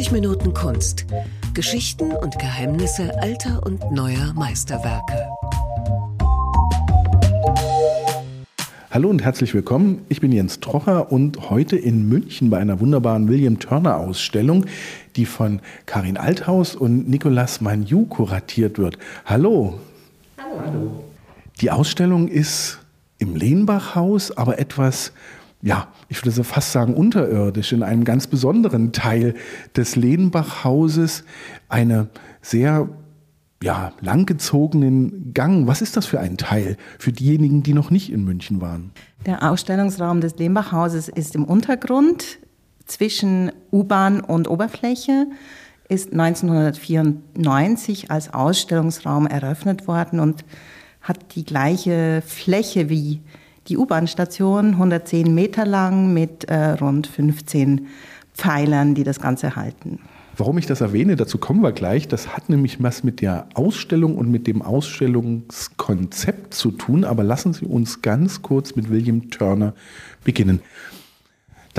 90 Minuten Kunst. Geschichten und Geheimnisse alter und neuer Meisterwerke. Hallo und herzlich willkommen. Ich bin Jens Trocher und heute in München bei einer wunderbaren William Turner Ausstellung, die von Karin Althaus und Nicolas Magnou kuratiert wird. Hallo. Hallo. Die Ausstellung ist im Lehnbachhaus, aber etwas ja, ich würde so fast sagen, unterirdisch in einem ganz besonderen Teil des Lehnbachhauses eine sehr ja, langgezogenen Gang. Was ist das für ein Teil für diejenigen, die noch nicht in München waren? Der Ausstellungsraum des Lehmbachhauses ist im Untergrund zwischen U-Bahn und Oberfläche, ist 1994 als Ausstellungsraum eröffnet worden und hat die gleiche Fläche wie die U-Bahn-Station, 110 Meter lang mit äh, rund 15 Pfeilern, die das Ganze halten. Warum ich das erwähne, dazu kommen wir gleich. Das hat nämlich was mit der Ausstellung und mit dem Ausstellungskonzept zu tun. Aber lassen Sie uns ganz kurz mit William Turner beginnen.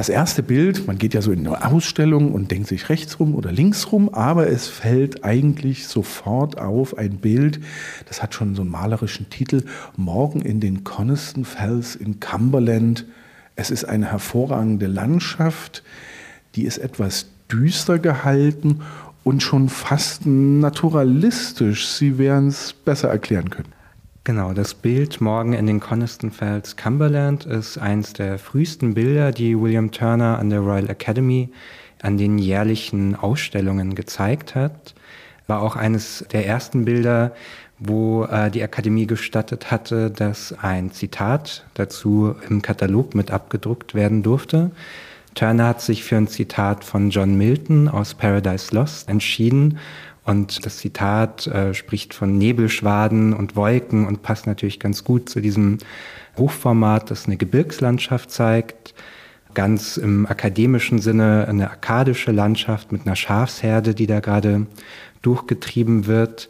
Das erste Bild, man geht ja so in eine Ausstellung und denkt sich rechts rum oder links rum, aber es fällt eigentlich sofort auf ein Bild, das hat schon so einen malerischen Titel, Morgen in den Coniston Fells in Cumberland. Es ist eine hervorragende Landschaft, die ist etwas düster gehalten und schon fast naturalistisch. Sie werden es besser erklären können. Genau, das Bild Morgen in den Coniston Fells Cumberland ist eines der frühesten Bilder, die William Turner an der Royal Academy an den jährlichen Ausstellungen gezeigt hat. War auch eines der ersten Bilder, wo äh, die Akademie gestattet hatte, dass ein Zitat dazu im Katalog mit abgedruckt werden durfte. Turner hat sich für ein Zitat von John Milton aus Paradise Lost entschieden und das Zitat äh, spricht von Nebelschwaden und Wolken und passt natürlich ganz gut zu diesem Hochformat, das eine Gebirgslandschaft zeigt. Ganz im akademischen Sinne eine arkadische Landschaft mit einer Schafsherde, die da gerade durchgetrieben wird.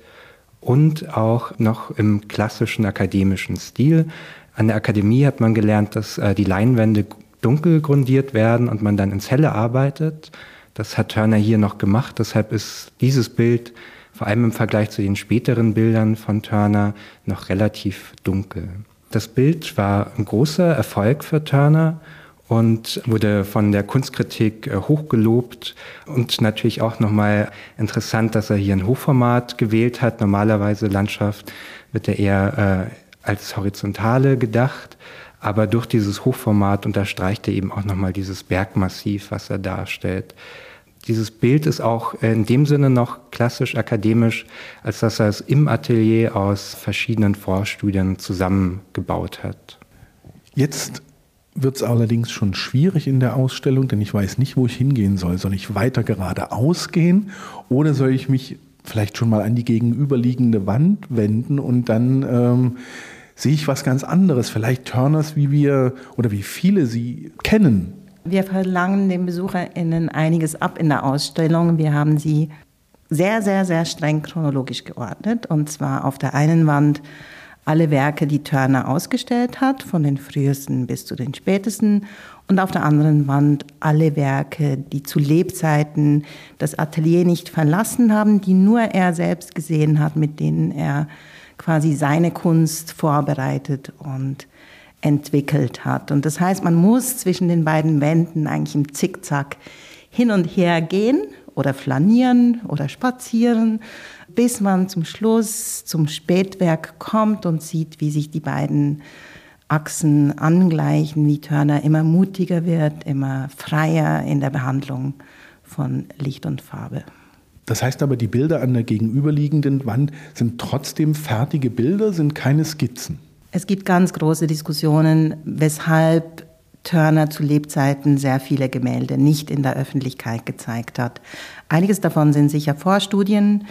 Und auch noch im klassischen akademischen Stil. An der Akademie hat man gelernt, dass äh, die Leinwände dunkel grundiert werden und man dann ins Helle arbeitet. Das hat Turner hier noch gemacht. Deshalb ist dieses Bild vor allem im Vergleich zu den späteren Bildern von Turner noch relativ dunkel. Das Bild war ein großer Erfolg für Turner und wurde von der Kunstkritik äh, hochgelobt und natürlich auch nochmal interessant, dass er hier ein Hochformat gewählt hat. Normalerweise Landschaft wird er eher äh, als horizontale gedacht, aber durch dieses Hochformat unterstreicht er eben auch nochmal dieses Bergmassiv, was er darstellt. Dieses Bild ist auch in dem Sinne noch klassisch akademisch, als dass er es im Atelier aus verschiedenen Vorstudien zusammengebaut hat. Jetzt wird es allerdings schon schwierig in der Ausstellung, denn ich weiß nicht, wo ich hingehen soll. Soll ich weiter geradeaus gehen oder soll ich mich vielleicht schon mal an die gegenüberliegende Wand wenden und dann ähm, sehe ich was ganz anderes. Vielleicht Turners, wie wir oder wie viele sie kennen. Wir verlangen den BesucherInnen einiges ab in der Ausstellung. Wir haben sie sehr, sehr, sehr streng chronologisch geordnet. Und zwar auf der einen Wand alle Werke, die Turner ausgestellt hat, von den frühesten bis zu den spätesten. Und auf der anderen Wand alle Werke, die zu Lebzeiten das Atelier nicht verlassen haben, die nur er selbst gesehen hat, mit denen er quasi seine Kunst vorbereitet und entwickelt hat. Und das heißt, man muss zwischen den beiden Wänden eigentlich im Zickzack hin und her gehen oder flanieren oder spazieren, bis man zum Schluss zum Spätwerk kommt und sieht, wie sich die beiden Achsen angleichen, wie Turner immer mutiger wird, immer freier in der Behandlung von Licht und Farbe. Das heißt aber, die Bilder an der gegenüberliegenden Wand sind trotzdem fertige Bilder, sind keine Skizzen. Es gibt ganz große Diskussionen, weshalb Turner zu Lebzeiten sehr viele Gemälde nicht in der Öffentlichkeit gezeigt hat. Einiges davon sind sicher Vorstudien,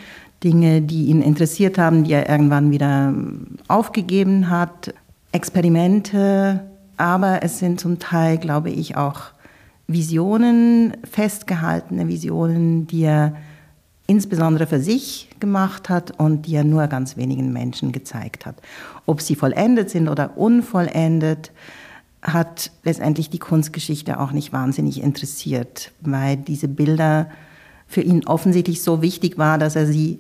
Dinge, die ihn interessiert haben, die er irgendwann wieder aufgegeben hat, Experimente, aber es sind zum Teil, glaube ich, auch Visionen, festgehaltene Visionen, die er insbesondere für sich gemacht hat und die er nur ganz wenigen Menschen gezeigt hat. Ob sie vollendet sind oder unvollendet, hat letztendlich die Kunstgeschichte auch nicht wahnsinnig interessiert, weil diese Bilder für ihn offensichtlich so wichtig war, dass er sie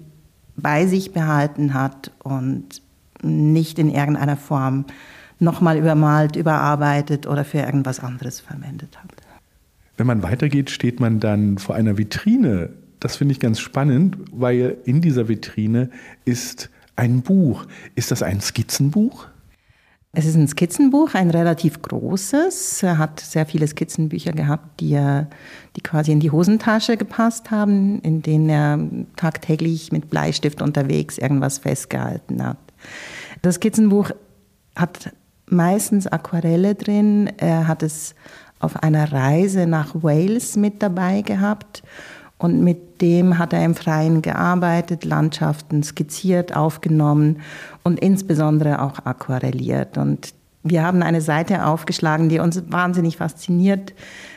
bei sich behalten hat und nicht in irgendeiner Form nochmal übermalt, überarbeitet oder für irgendwas anderes verwendet hat. Wenn man weitergeht, steht man dann vor einer Vitrine. Das finde ich ganz spannend, weil in dieser Vitrine ist ein Buch. Ist das ein Skizzenbuch? Es ist ein Skizzenbuch, ein relativ großes. Er hat sehr viele Skizzenbücher gehabt, die, er, die quasi in die Hosentasche gepasst haben, in denen er tagtäglich mit Bleistift unterwegs irgendwas festgehalten hat. Das Skizzenbuch hat meistens Aquarelle drin. Er hat es auf einer Reise nach Wales mit dabei gehabt und mit dem hat er im Freien gearbeitet, Landschaften skizziert, aufgenommen und insbesondere auch aquarelliert. Und wir haben eine Seite aufgeschlagen, die uns wahnsinnig fasziniert.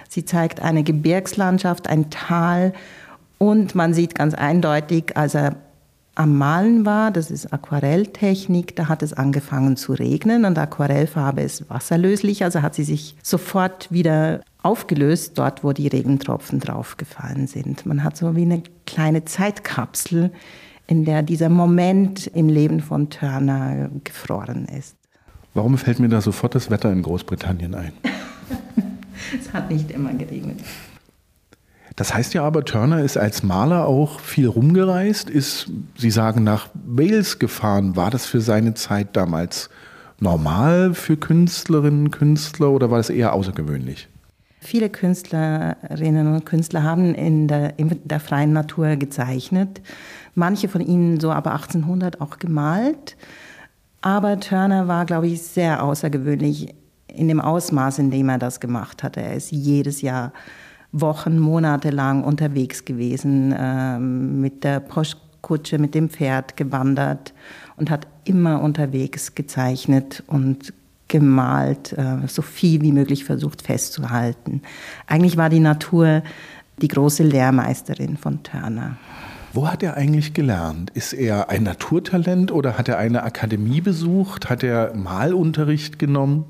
Sie zeigt eine Gebirgslandschaft, ein Tal und man sieht ganz eindeutig, als er am Malen war, das ist Aquarelltechnik, da hat es angefangen zu regnen und Aquarellfarbe ist wasserlöslich, also hat sie sich sofort wieder aufgelöst, dort wo die Regentropfen draufgefallen sind. Man hat so wie eine kleine Zeitkapsel, in der dieser Moment im Leben von Turner gefroren ist. Warum fällt mir da sofort das Wetter in Großbritannien ein? es hat nicht immer geregnet. Das heißt ja aber, Turner ist als Maler auch viel rumgereist, ist, Sie sagen, nach Wales gefahren. War das für seine Zeit damals normal für Künstlerinnen und Künstler oder war das eher außergewöhnlich? Viele Künstlerinnen und Künstler haben in der, in der freien Natur gezeichnet. Manche von ihnen so ab 1800 auch gemalt. Aber Turner war, glaube ich, sehr außergewöhnlich in dem Ausmaß, in dem er das gemacht hat. Er ist jedes Jahr Wochen, Monate lang unterwegs gewesen, ähm, mit der Postkutsche, mit dem Pferd gewandert und hat immer unterwegs gezeichnet und gemalt, äh, so viel wie möglich versucht festzuhalten. Eigentlich war die Natur die große Lehrmeisterin von Turner. Wo hat er eigentlich gelernt? Ist er ein Naturtalent oder hat er eine Akademie besucht? Hat er Malunterricht genommen?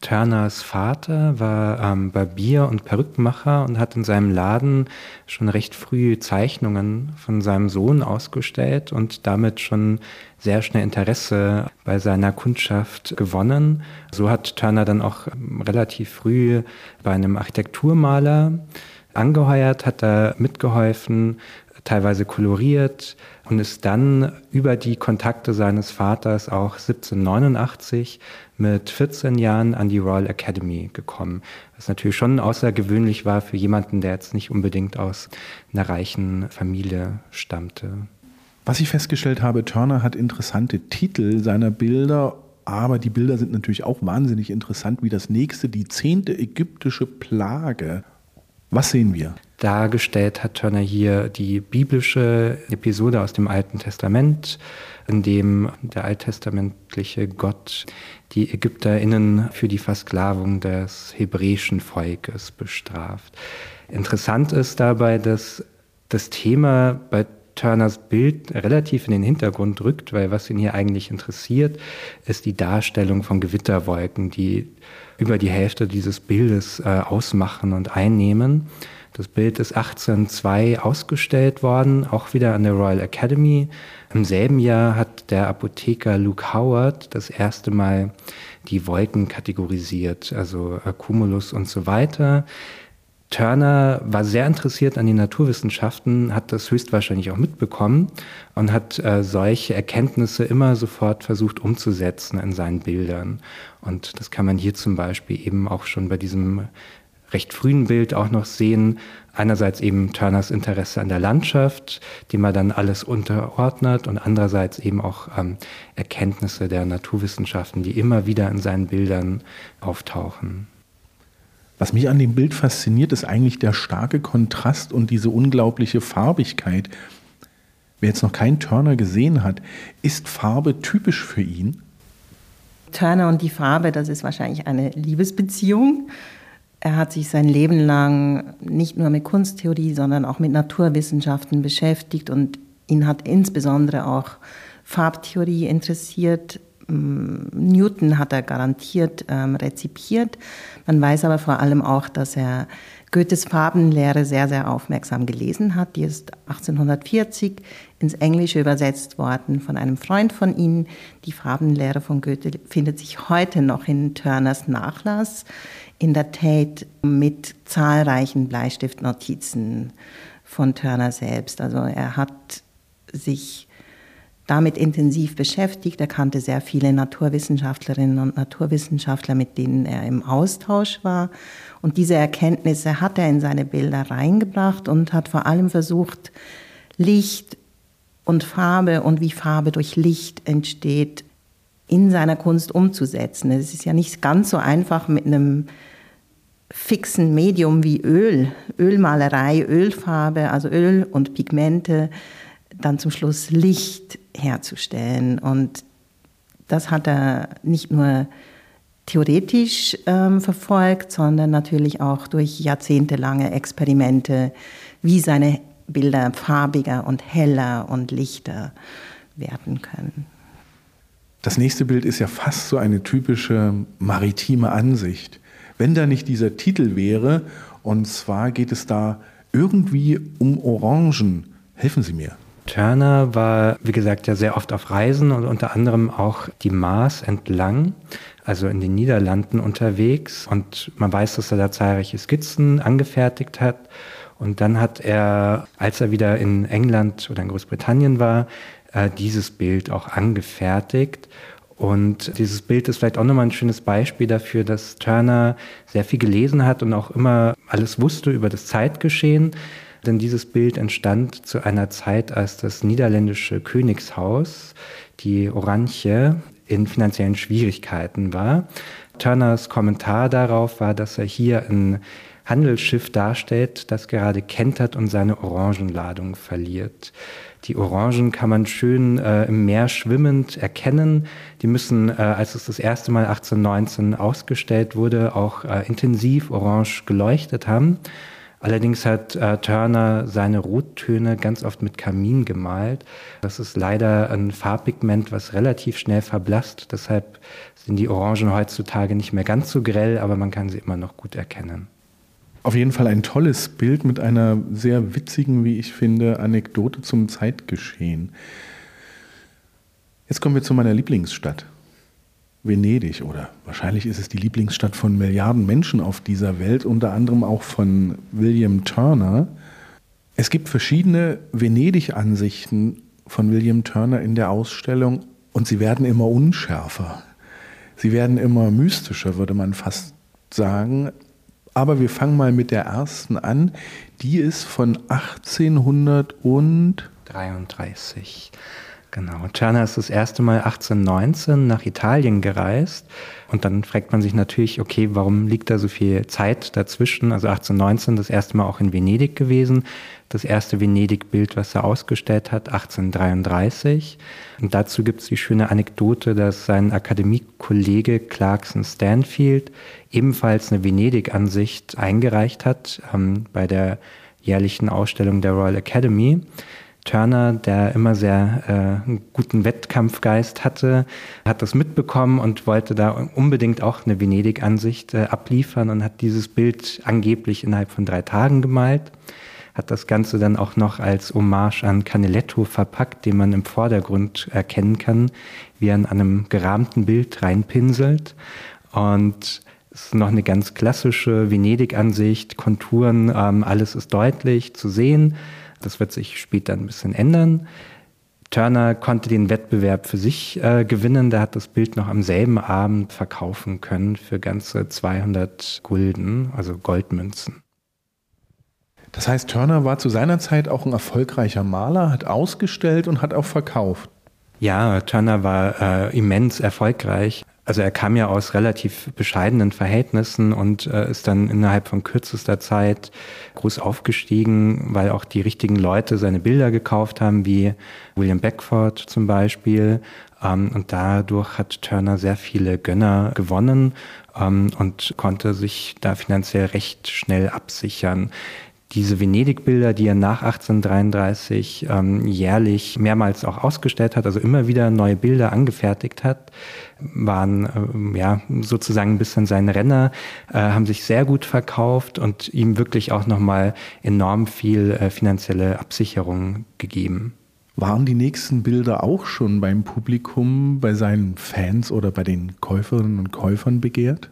Turners Vater war ähm, Barbier und Perückenmacher und hat in seinem Laden schon recht früh Zeichnungen von seinem Sohn ausgestellt und damit schon sehr schnell Interesse bei seiner Kundschaft gewonnen. So hat Turner dann auch ähm, relativ früh bei einem Architekturmaler angeheuert, hat da mitgeholfen, teilweise koloriert und ist dann über die Kontakte seines Vaters auch 1789 mit 14 Jahren an die Royal Academy gekommen. Was natürlich schon außergewöhnlich war für jemanden, der jetzt nicht unbedingt aus einer reichen Familie stammte. Was ich festgestellt habe, Turner hat interessante Titel seiner Bilder, aber die Bilder sind natürlich auch wahnsinnig interessant, wie das nächste, die zehnte ägyptische Plage. Was sehen wir? Dargestellt hat Turner hier die biblische Episode aus dem Alten Testament, in dem der alttestamentliche Gott die ÄgypterInnen für die Versklavung des hebräischen Volkes bestraft. Interessant ist dabei, dass das Thema bei Turners Bild relativ in den Hintergrund rückt, weil was ihn hier eigentlich interessiert, ist die Darstellung von Gewitterwolken, die über die Hälfte dieses Bildes äh, ausmachen und einnehmen. Das Bild ist 1802 ausgestellt worden, auch wieder an der Royal Academy. Im selben Jahr hat der Apotheker Luke Howard das erste Mal die Wolken kategorisiert, also Cumulus und so weiter. Turner war sehr interessiert an den Naturwissenschaften, hat das höchstwahrscheinlich auch mitbekommen und hat äh, solche Erkenntnisse immer sofort versucht umzusetzen in seinen Bildern. Und das kann man hier zum Beispiel eben auch schon bei diesem recht frühen Bild auch noch sehen. Einerseits eben Turners Interesse an der Landschaft, dem er dann alles unterordnet und andererseits eben auch ähm, Erkenntnisse der Naturwissenschaften, die immer wieder in seinen Bildern auftauchen. Was mich an dem Bild fasziniert, ist eigentlich der starke Kontrast und diese unglaubliche Farbigkeit. Wer jetzt noch keinen Turner gesehen hat, ist Farbe typisch für ihn? Turner und die Farbe, das ist wahrscheinlich eine Liebesbeziehung. Er hat sich sein Leben lang nicht nur mit Kunsttheorie, sondern auch mit Naturwissenschaften beschäftigt und ihn hat insbesondere auch Farbtheorie interessiert. mm, Newton hat er garantiert ähm, rezipiert. Man weiß aber vor allem auch, dass er Goethes Farbenlehre sehr, sehr aufmerksam gelesen hat. Die ist 1840 ins Englische übersetzt worden von einem Freund von ihm. Die Farbenlehre von Goethe findet sich heute noch in Turners Nachlass in der Tate mit zahlreichen Bleistiftnotizen von Turner selbst. Also er hat sich damit intensiv beschäftigt. Er kannte sehr viele Naturwissenschaftlerinnen und Naturwissenschaftler, mit denen er im Austausch war. Und diese Erkenntnisse hat er in seine Bilder reingebracht und hat vor allem versucht, Licht und Farbe und wie Farbe durch Licht entsteht, in seiner Kunst umzusetzen. Es ist ja nicht ganz so einfach mit einem fixen Medium wie Öl, Ölmalerei, Ölfarbe, also Öl und Pigmente, dann zum Schluss Licht herzustellen. Und das hat er nicht nur theoretisch ähm, verfolgt, sondern natürlich auch durch jahrzehntelange Experimente, wie seine Bilder farbiger und heller und lichter werden können. Das nächste Bild ist ja fast so eine typische maritime Ansicht. Wenn da nicht dieser Titel wäre, und zwar geht es da irgendwie um Orangen. Helfen Sie mir. Turner war, wie gesagt, ja sehr oft auf Reisen und unter anderem auch die Maas entlang, also in den Niederlanden unterwegs. Und man weiß, dass er da zahlreiche Skizzen angefertigt hat. Und dann hat er, als er wieder in England oder in Großbritannien war, äh, dieses Bild auch angefertigt. Und dieses Bild ist vielleicht auch nochmal ein schönes Beispiel dafür, dass Turner sehr viel gelesen hat und auch immer alles wusste über das Zeitgeschehen. Denn dieses Bild entstand zu einer Zeit, als das niederländische Königshaus, die Oranje, in finanziellen Schwierigkeiten war. Turners Kommentar darauf war, dass er hier ein Handelsschiff darstellt, das gerade kentert und seine Orangenladung verliert. Die Orangen kann man schön äh, im Meer schwimmend erkennen. Die müssen, äh, als es das erste Mal 1819 ausgestellt wurde, auch äh, intensiv orange geleuchtet haben. Allerdings hat äh, Turner seine Rottöne ganz oft mit Kamin gemalt. Das ist leider ein Farbpigment, was relativ schnell verblasst. Deshalb sind die Orangen heutzutage nicht mehr ganz so grell, aber man kann sie immer noch gut erkennen. Auf jeden Fall ein tolles Bild mit einer sehr witzigen, wie ich finde, Anekdote zum Zeitgeschehen. Jetzt kommen wir zu meiner Lieblingsstadt. Venedig oder wahrscheinlich ist es die Lieblingsstadt von Milliarden Menschen auf dieser Welt, unter anderem auch von William Turner. Es gibt verschiedene Venedig-Ansichten von William Turner in der Ausstellung und sie werden immer unschärfer. Sie werden immer mystischer, würde man fast sagen. Aber wir fangen mal mit der ersten an. Die ist von 1833. Genau. Turner ist das erste Mal 1819 nach Italien gereist. Und dann fragt man sich natürlich, okay, warum liegt da so viel Zeit dazwischen? Also 1819 das erste Mal auch in Venedig gewesen. Das erste Venedig-Bild, was er ausgestellt hat, 1833. Und dazu gibt es die schöne Anekdote, dass sein Akademiekollege Clarkson Stanfield ebenfalls eine Venedig-Ansicht eingereicht hat ähm, bei der jährlichen Ausstellung der Royal Academy. Turner, der immer sehr äh, guten Wettkampfgeist hatte, hat das mitbekommen und wollte da unbedingt auch eine Venedig-Ansicht äh, abliefern und hat dieses Bild angeblich innerhalb von drei Tagen gemalt. Hat das Ganze dann auch noch als Hommage an Canaletto verpackt, den man im Vordergrund erkennen kann, wie er an einem gerahmten Bild reinpinselt. Und es ist noch eine ganz klassische Venedig-Ansicht, Konturen, ähm, alles ist deutlich zu sehen. Das wird sich später ein bisschen ändern. Turner konnte den Wettbewerb für sich äh, gewinnen. Der hat das Bild noch am selben Abend verkaufen können für ganze 200 Gulden, also Goldmünzen. Das heißt, Turner war zu seiner Zeit auch ein erfolgreicher Maler, hat ausgestellt und hat auch verkauft. Ja, Turner war äh, immens erfolgreich. Also er kam ja aus relativ bescheidenen Verhältnissen und äh, ist dann innerhalb von kürzester Zeit groß aufgestiegen, weil auch die richtigen Leute seine Bilder gekauft haben, wie William Beckford zum Beispiel. Ähm, und dadurch hat Turner sehr viele Gönner gewonnen ähm, und konnte sich da finanziell recht schnell absichern. Diese Venedig-Bilder, die er nach 1833 ähm, jährlich mehrmals auch ausgestellt hat, also immer wieder neue Bilder angefertigt hat, waren ähm, ja sozusagen ein bisschen sein Renner, äh, haben sich sehr gut verkauft und ihm wirklich auch nochmal enorm viel äh, finanzielle Absicherung gegeben. Waren die nächsten Bilder auch schon beim Publikum, bei seinen Fans oder bei den Käuferinnen und Käufern begehrt?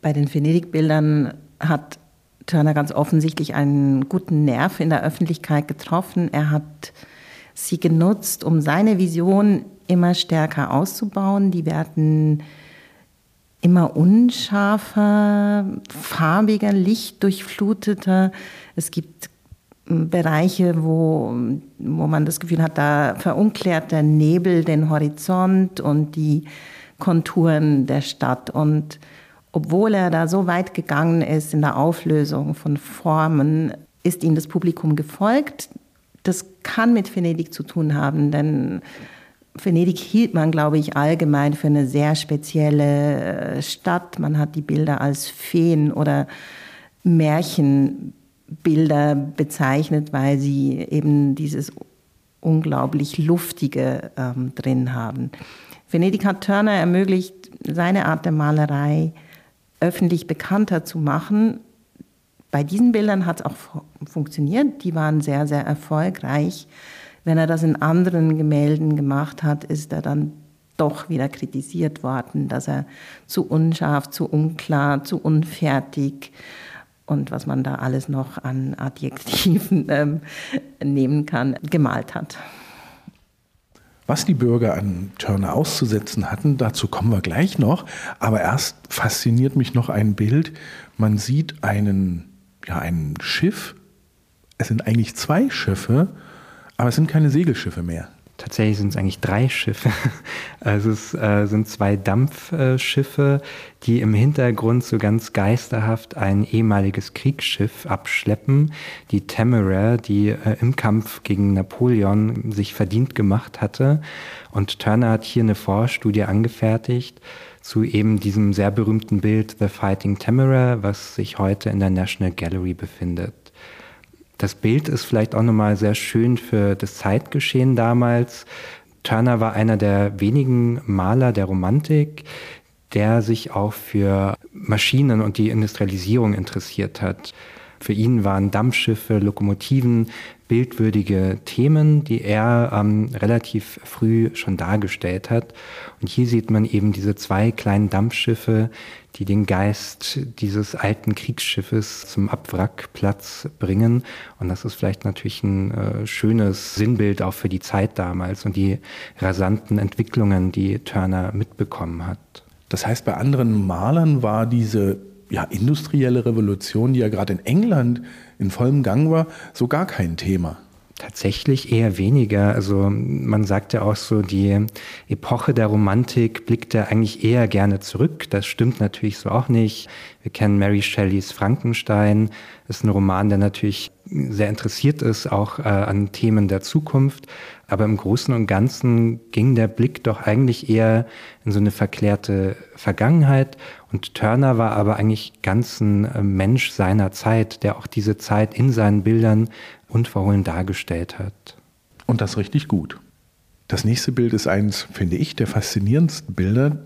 Bei den Venedig-Bildern hat Turner ganz offensichtlich einen guten Nerv in der Öffentlichkeit getroffen. Er hat sie genutzt, um seine Vision immer stärker auszubauen. Die werden immer unscharfer, farbiger, lichtdurchfluteter. Es gibt Bereiche, wo, wo man das Gefühl hat, da verunklärt der Nebel den Horizont und die Konturen der Stadt. Und obwohl er da so weit gegangen ist in der Auflösung von Formen, ist ihm das Publikum gefolgt. Das kann mit Venedig zu tun haben, denn Venedig hielt man, glaube ich, allgemein für eine sehr spezielle äh, Stadt. Man hat die Bilder als Feen oder Märchenbilder bezeichnet, weil sie eben dieses unglaublich Luftige ähm, drin haben. Venedig hat Turner ermöglicht, seine Art der Malerei öffentlich bekannter zu machen. Bei diesen Bildern hat es auch funktioniert. Die waren sehr, sehr erfolgreich. Wenn er das in anderen Gemälden gemacht hat, ist er dann doch wieder kritisiert worden, dass er zu unscharf, zu unklar, zu unfertig und was man da alles noch an Adjektiven ähm, nehmen kann, gemalt hat. Was die Bürger an Turner auszusetzen hatten, dazu kommen wir gleich noch. Aber erst fasziniert mich noch ein Bild. Man sieht einen, ja, ein Schiff. Es sind eigentlich zwei Schiffe, aber es sind keine Segelschiffe mehr. Tatsächlich sind es eigentlich drei Schiffe. Also es äh, sind zwei Dampfschiffe, die im Hintergrund so ganz geisterhaft ein ehemaliges Kriegsschiff abschleppen, die Temeraire, die äh, im Kampf gegen Napoleon sich verdient gemacht hatte. Und Turner hat hier eine Vorstudie angefertigt zu eben diesem sehr berühmten Bild The Fighting Temeraire, was sich heute in der National Gallery befindet. Das Bild ist vielleicht auch nochmal sehr schön für das Zeitgeschehen damals. Turner war einer der wenigen Maler der Romantik, der sich auch für Maschinen und die Industrialisierung interessiert hat. Für ihn waren Dampfschiffe, Lokomotiven bildwürdige Themen, die er ähm, relativ früh schon dargestellt hat. Und hier sieht man eben diese zwei kleinen Dampfschiffe, die den Geist dieses alten Kriegsschiffes zum Abwrackplatz bringen. Und das ist vielleicht natürlich ein äh, schönes Sinnbild auch für die Zeit damals und die rasanten Entwicklungen, die Turner mitbekommen hat. Das heißt, bei anderen Malern war diese ja, industrielle Revolution, die ja gerade in England in vollem Gang war, so gar kein Thema. Tatsächlich eher weniger. Also man sagt ja auch so, die Epoche der Romantik blickte eigentlich eher gerne zurück. Das stimmt natürlich so auch nicht. Wir kennen Mary Shelleys Frankenstein. Das ist ein Roman, der natürlich sehr interessiert ist, auch äh, an Themen der Zukunft. Aber im Großen und Ganzen ging der Blick doch eigentlich eher in so eine verklärte Vergangenheit. Und Turner war aber eigentlich ganz ein äh, Mensch seiner Zeit, der auch diese Zeit in seinen Bildern unverhohlen dargestellt hat. Und das richtig gut. Das nächste Bild ist eins, finde ich, der faszinierendsten Bilder,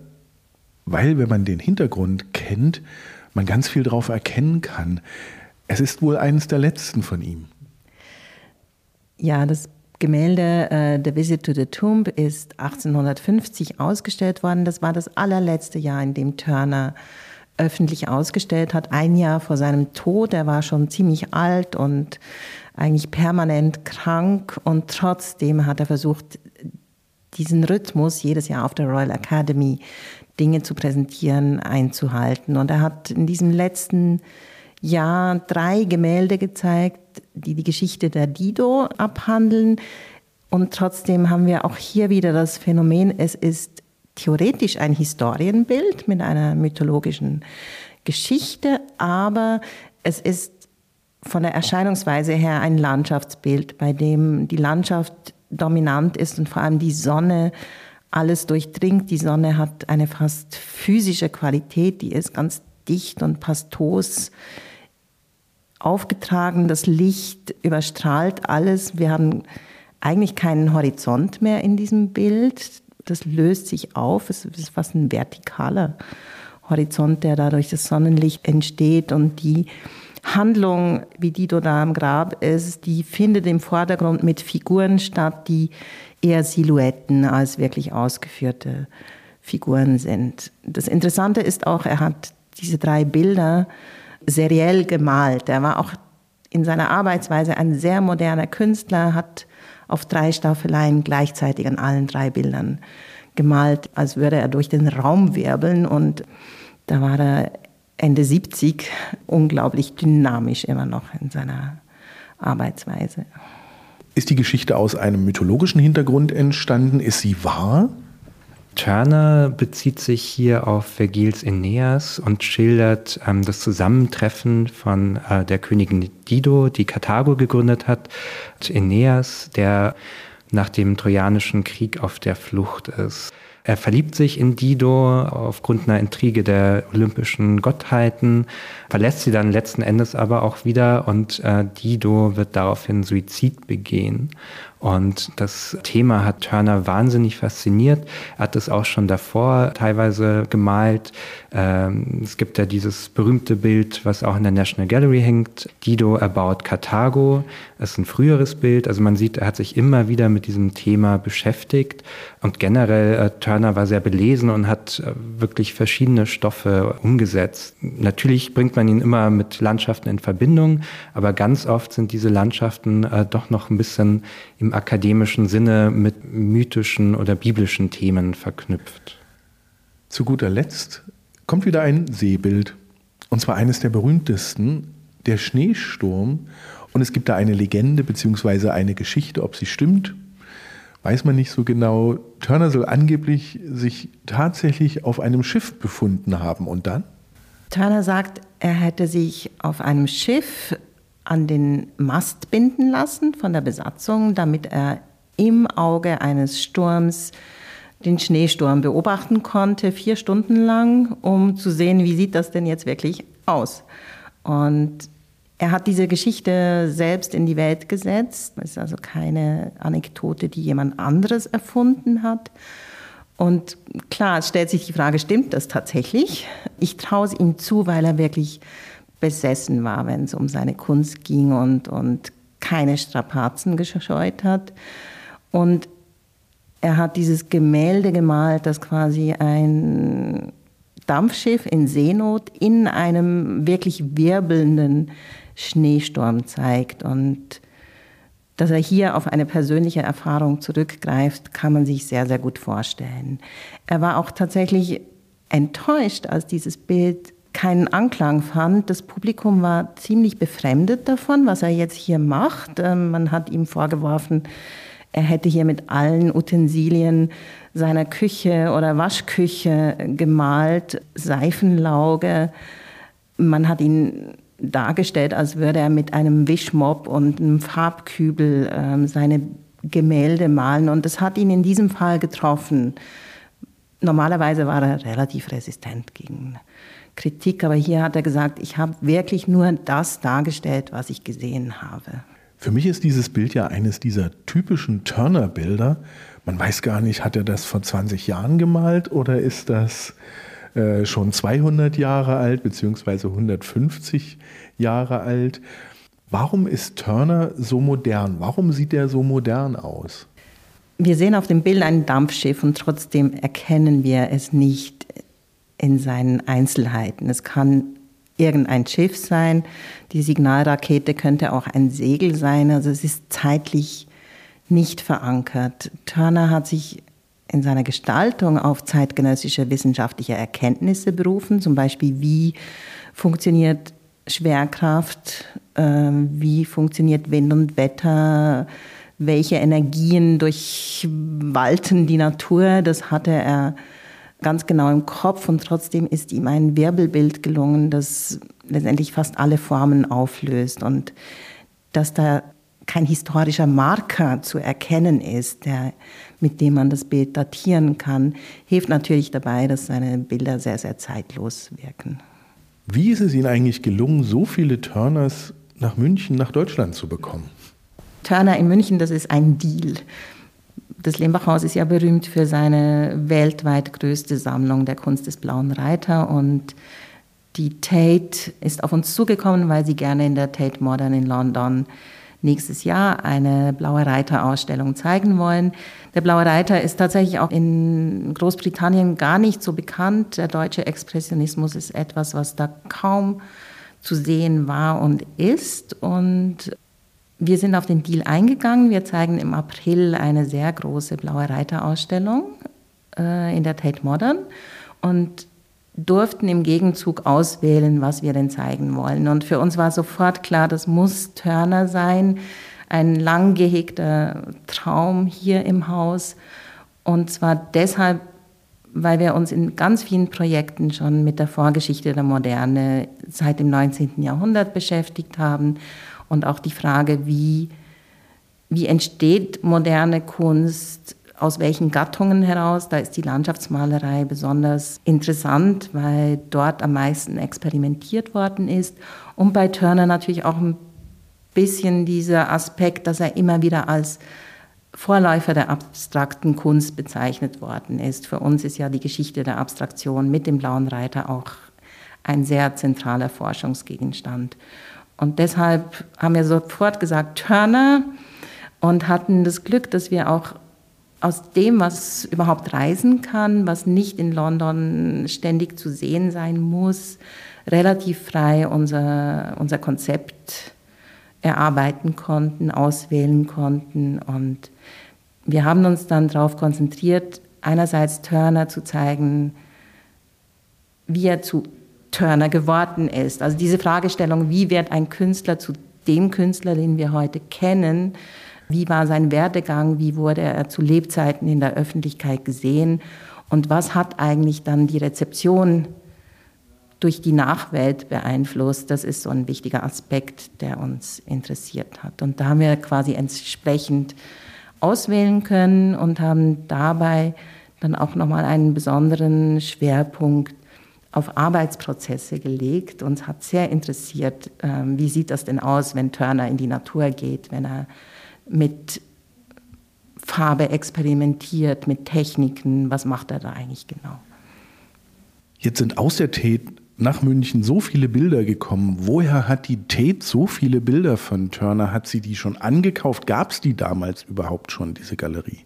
weil, wenn man den Hintergrund kennt, man ganz viel darauf erkennen kann. Es ist wohl eines der letzten von ihm. Ja, das Gemälde äh, The Visit to the Tomb ist 1850 ausgestellt worden. Das war das allerletzte Jahr, in dem Turner öffentlich ausgestellt hat. Ein Jahr vor seinem Tod. Er war schon ziemlich alt und eigentlich permanent krank und trotzdem hat er versucht, diesen Rhythmus jedes Jahr auf der Royal Academy Dinge zu präsentieren, einzuhalten. Und er hat in diesem letzten Jahr drei Gemälde gezeigt, die die Geschichte der Dido abhandeln. Und trotzdem haben wir auch hier wieder das Phänomen, es ist theoretisch ein Historienbild mit einer mythologischen Geschichte, aber es ist von der Erscheinungsweise her ein Landschaftsbild, bei dem die Landschaft dominant ist und vor allem die Sonne alles durchdringt. Die Sonne hat eine fast physische Qualität, die ist ganz dicht und pastos aufgetragen, das Licht überstrahlt alles. Wir haben eigentlich keinen Horizont mehr in diesem Bild. Das löst sich auf. Es ist fast ein vertikaler Horizont, der dadurch das Sonnenlicht entsteht und die Handlung, wie die da am Grab ist, die findet im Vordergrund mit Figuren statt, die eher Silhouetten als wirklich ausgeführte Figuren sind. Das Interessante ist auch, er hat diese drei Bilder seriell gemalt. Er war auch in seiner Arbeitsweise ein sehr moderner Künstler, hat auf drei Staffeleien gleichzeitig an allen drei Bildern gemalt, als würde er durch den Raum wirbeln. Und da war er Ende 70 unglaublich dynamisch immer noch in seiner Arbeitsweise. Ist die Geschichte aus einem mythologischen Hintergrund entstanden? Ist sie wahr? Turner bezieht sich hier auf Vergils Aeneas und schildert ähm, das Zusammentreffen von äh, der Königin Dido, die Karthago gegründet hat, und Aeneas, der nach dem Trojanischen Krieg auf der Flucht ist. Er verliebt sich in Dido aufgrund einer Intrige der olympischen Gottheiten, verlässt sie dann letzten Endes aber auch wieder und äh, Dido wird daraufhin Suizid begehen. Und das Thema hat Turner wahnsinnig fasziniert. Er hat es auch schon davor teilweise gemalt. Ähm, es gibt ja dieses berühmte Bild, was auch in der National Gallery hängt. Dido erbaut Karthago. Das ist ein früheres Bild. Also man sieht, er hat sich immer wieder mit diesem Thema beschäftigt. Und generell, äh, Turner war sehr belesen und hat äh, wirklich verschiedene Stoffe umgesetzt. Natürlich bringt man ihn immer mit Landschaften in Verbindung, aber ganz oft sind diese Landschaften äh, doch noch ein bisschen im akademischen Sinne mit mythischen oder biblischen Themen verknüpft. Zu guter Letzt kommt wieder ein Seebild. Und zwar eines der berühmtesten, der Schneesturm. Und es gibt da eine Legende bzw. eine Geschichte, ob sie stimmt, weiß man nicht so genau. Turner soll angeblich sich tatsächlich auf einem Schiff befunden haben. Und dann? Turner sagt, er hätte sich auf einem Schiff an den Mast binden lassen von der Besatzung, damit er im Auge eines Sturms den Schneesturm beobachten konnte, vier Stunden lang, um zu sehen, wie sieht das denn jetzt wirklich aus. Und er hat diese Geschichte selbst in die Welt gesetzt. Es ist also keine Anekdote, die jemand anderes erfunden hat. Und klar, es stellt sich die Frage, stimmt das tatsächlich? Ich traue es ihm zu, weil er wirklich besessen war, wenn es um seine Kunst ging und, und keine Strapazen gescheut hat. Und er hat dieses Gemälde gemalt, das quasi ein Dampfschiff in Seenot in einem wirklich wirbelnden Schneesturm zeigt. Und dass er hier auf eine persönliche Erfahrung zurückgreift, kann man sich sehr, sehr gut vorstellen. Er war auch tatsächlich enttäuscht, als dieses Bild keinen Anklang fand. Das Publikum war ziemlich befremdet davon, was er jetzt hier macht. Ähm, man hat ihm vorgeworfen, er hätte hier mit allen Utensilien seiner Küche oder Waschküche gemalt, Seifenlauge. Man hat ihn dargestellt, als würde er mit einem Wischmopp und einem Farbkübel ähm, seine Gemälde malen. Und das hat ihn in diesem Fall getroffen. Normalerweise war er relativ resistent gegen Kritik, aber hier hat er gesagt, ich habe wirklich nur das dargestellt, was ich gesehen habe. Für mich ist dieses Bild ja eines dieser typischen Turner-Bilder. Man weiß gar nicht, hat er das vor 20 Jahren gemalt oder ist das äh, schon 200 Jahre alt beziehungsweise 150 Jahre alt? Warum ist Turner so modern? Warum sieht er so modern aus? Wir sehen auf dem Bild ein Dampfschiff und trotzdem erkennen wir es nicht in seinen Einzelheiten. Es kann irgendein Schiff sein, die Signalrakete könnte auch ein Segel sein, also es ist zeitlich nicht verankert. Turner hat sich in seiner Gestaltung auf zeitgenössische wissenschaftliche Erkenntnisse berufen, zum Beispiel wie funktioniert Schwerkraft, ähm, wie funktioniert Wind und Wetter, welche Energien durchwalten die Natur, das hatte er ganz genau im Kopf und trotzdem ist ihm ein Wirbelbild gelungen, das letztendlich fast alle Formen auflöst und dass da kein historischer Marker zu erkennen ist, der, mit dem man das Bild datieren kann, hilft natürlich dabei, dass seine Bilder sehr, sehr zeitlos wirken. Wie ist es Ihnen eigentlich gelungen, so viele Turners nach München, nach Deutschland zu bekommen? Turner in München, das ist ein Deal. Das Lembachhaus ist ja berühmt für seine weltweit größte Sammlung der Kunst des Blauen Reiter und die Tate ist auf uns zugekommen, weil sie gerne in der Tate Modern in London nächstes Jahr eine Blaue Reiter Ausstellung zeigen wollen. Der Blaue Reiter ist tatsächlich auch in Großbritannien gar nicht so bekannt. Der deutsche Expressionismus ist etwas, was da kaum zu sehen war und ist. Und wir sind auf den Deal eingegangen. Wir zeigen im April eine sehr große Blaue Reiter-Ausstellung äh, in der Tate Modern und durften im Gegenzug auswählen, was wir denn zeigen wollen. Und für uns war sofort klar, das muss Turner sein, ein lang gehegter Traum hier im Haus. Und zwar deshalb, weil wir uns in ganz vielen Projekten schon mit der Vorgeschichte der Moderne seit dem 19. Jahrhundert beschäftigt haben und auch die Frage, wie, wie entsteht moderne Kunst, aus welchen Gattungen heraus. Da ist die Landschaftsmalerei besonders interessant, weil dort am meisten experimentiert worden ist. Und bei Turner natürlich auch ein bisschen dieser Aspekt, dass er immer wieder als Vorläufer der abstrakten Kunst bezeichnet worden ist. Für uns ist ja die Geschichte der Abstraktion mit dem blauen Reiter auch ein sehr zentraler Forschungsgegenstand. Und deshalb haben wir sofort gesagt Turner und hatten das Glück, dass wir auch aus dem, was überhaupt reisen kann, was nicht in London ständig zu sehen sein muss, relativ frei unser, unser Konzept erarbeiten konnten, auswählen konnten. Und wir haben uns dann darauf konzentriert, einerseits Turner zu zeigen, wie er zu Turner geworden ist. Also diese Fragestellung, wie wird ein Künstler zu dem Künstler, den wir heute kennen, wie war sein Werdegang, wie wurde er zu Lebzeiten in der Öffentlichkeit gesehen und was hat eigentlich dann die Rezeption durch die Nachwelt beeinflusst. Das ist so ein wichtiger Aspekt, der uns interessiert hat. Und da haben wir quasi entsprechend auswählen können und haben dabei dann auch nochmal einen besonderen Schwerpunkt auf Arbeitsprozesse gelegt. Uns hat sehr interessiert, ähm, wie sieht das denn aus, wenn Turner in die Natur geht, wenn er mit Farbe experimentiert, mit Techniken, was macht er da eigentlich genau? Jetzt sind aus der Tate nach München so viele Bilder gekommen. Woher hat die Tate so viele Bilder von Turner? Hat sie die schon angekauft? Gab es die damals überhaupt schon, diese Galerie?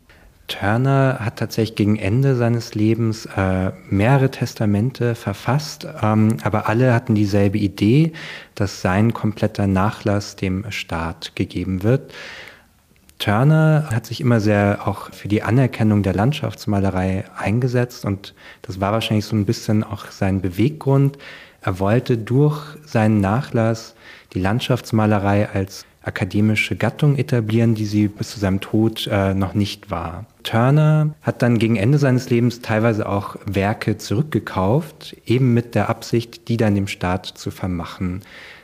Turner hat tatsächlich gegen Ende seines Lebens äh, mehrere Testamente verfasst, ähm, aber alle hatten dieselbe Idee, dass sein kompletter Nachlass dem Staat gegeben wird. Turner hat sich immer sehr auch für die Anerkennung der Landschaftsmalerei eingesetzt und das war wahrscheinlich so ein bisschen auch sein Beweggrund. Er wollte durch seinen Nachlass die Landschaftsmalerei als akademische Gattung etablieren, die sie bis zu seinem Tod äh, noch nicht war. Turner hat dann gegen Ende seines Lebens teilweise auch Werke zurückgekauft, eben mit der Absicht, die dann dem Staat zu vermachen.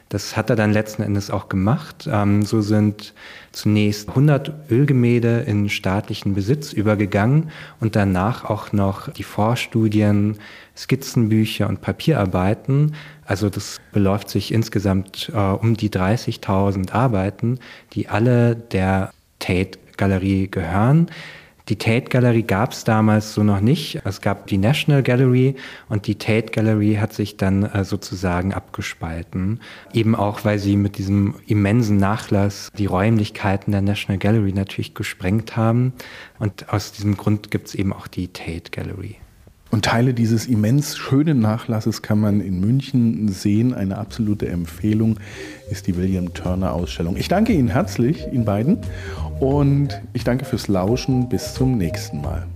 Das hat er dann letzten Endes auch gemacht. Ähm, so sind zunächst 100 Ölgemälde in staatlichen Besitz übergegangen und danach auch noch die Vorstudien, Skizzenbücher und Papierarbeiten. Also das beläuft sich insgesamt äh, um die 30.000 Arbeiten, die alle der Tate Galerie gehören. Die Tate Gallery gab es damals so noch nicht. Es gab die National Gallery und die Tate Gallery hat sich dann äh, sozusagen abgespalten. Eben auch, weil sie mit diesem immensen Nachlass die Räumlichkeiten der National Gallery natürlich gesprengt haben. Und aus diesem Grund gibt es eben auch die Tate Gallery. Und Teile dieses immens schönen Nachlasses kann man in München sehen. Eine absolute Empfehlung ist die William Turner Ausstellung. Ich danke Ihnen herzlich, Ihnen beiden. Und ich danke fürs Lauschen. Bis zum nächsten Mal.